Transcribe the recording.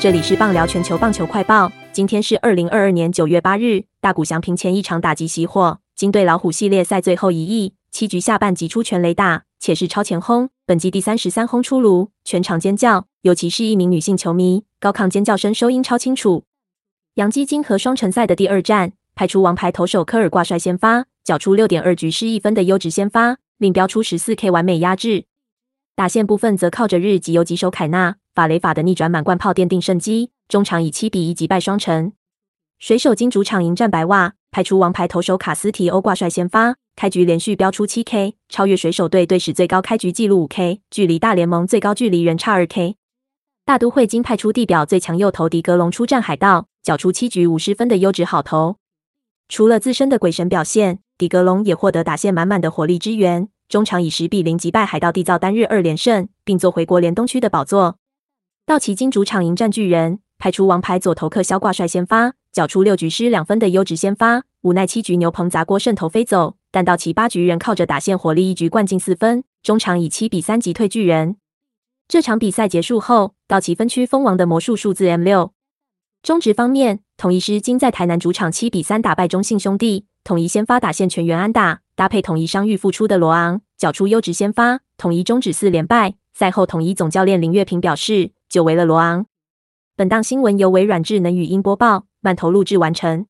这里是棒聊全球棒球快报，今天是二零二二年九月八日。大谷翔平前一场打击熄火，金队老虎系列赛最后一役，七局下半击出全垒打，且是超前轰，本季第三十三轰出炉，全场尖叫，尤其是一名女性球迷高亢尖叫声收音超清楚。洋基金和双城赛的第二战，派出王牌投手科尔挂帅先发，缴出六点二局失一分的优质先发，另标出十四 K 完美压制。打线部分则靠着日籍游击手凯纳、法雷法的逆转满贯炮奠定胜机，中场以七比一击败双城。水手金主场迎战白袜，派出王牌投手卡斯提欧挂帅先发，开局连续飙出七 K，超越水手队队史最高开局纪录五 K，距离大联盟最高距离仍差二 K。大都会金派出地表最强右投迪格隆出战海盗，缴出七局五十分的优质好投。除了自身的鬼神表现，迪格隆也获得打线满满的火力支援。中场以十比零击败海盗，缔造单日二连胜，并做回国联东区的宝座。道奇金主场迎战巨人，派出王牌左投克肖挂帅先发，缴出六局失两分的优质先发。无奈七局牛棚砸锅胜投飞走，但道奇八局仍靠着打线火力一局灌进四分，中场以七比三击退巨人。这场比赛结束后，道奇分区封王的魔术数字 M 六。中职方面，统一狮今在台南主场七比三打败中信兄弟，统一先发打线全员安打。搭配统一伤愈复出的罗昂，缴出优质先发，统一终止四连败。赛后，统一总教练林月平表示，久违了罗昂。本档新闻由微软智能语音播报，慢投录制完成。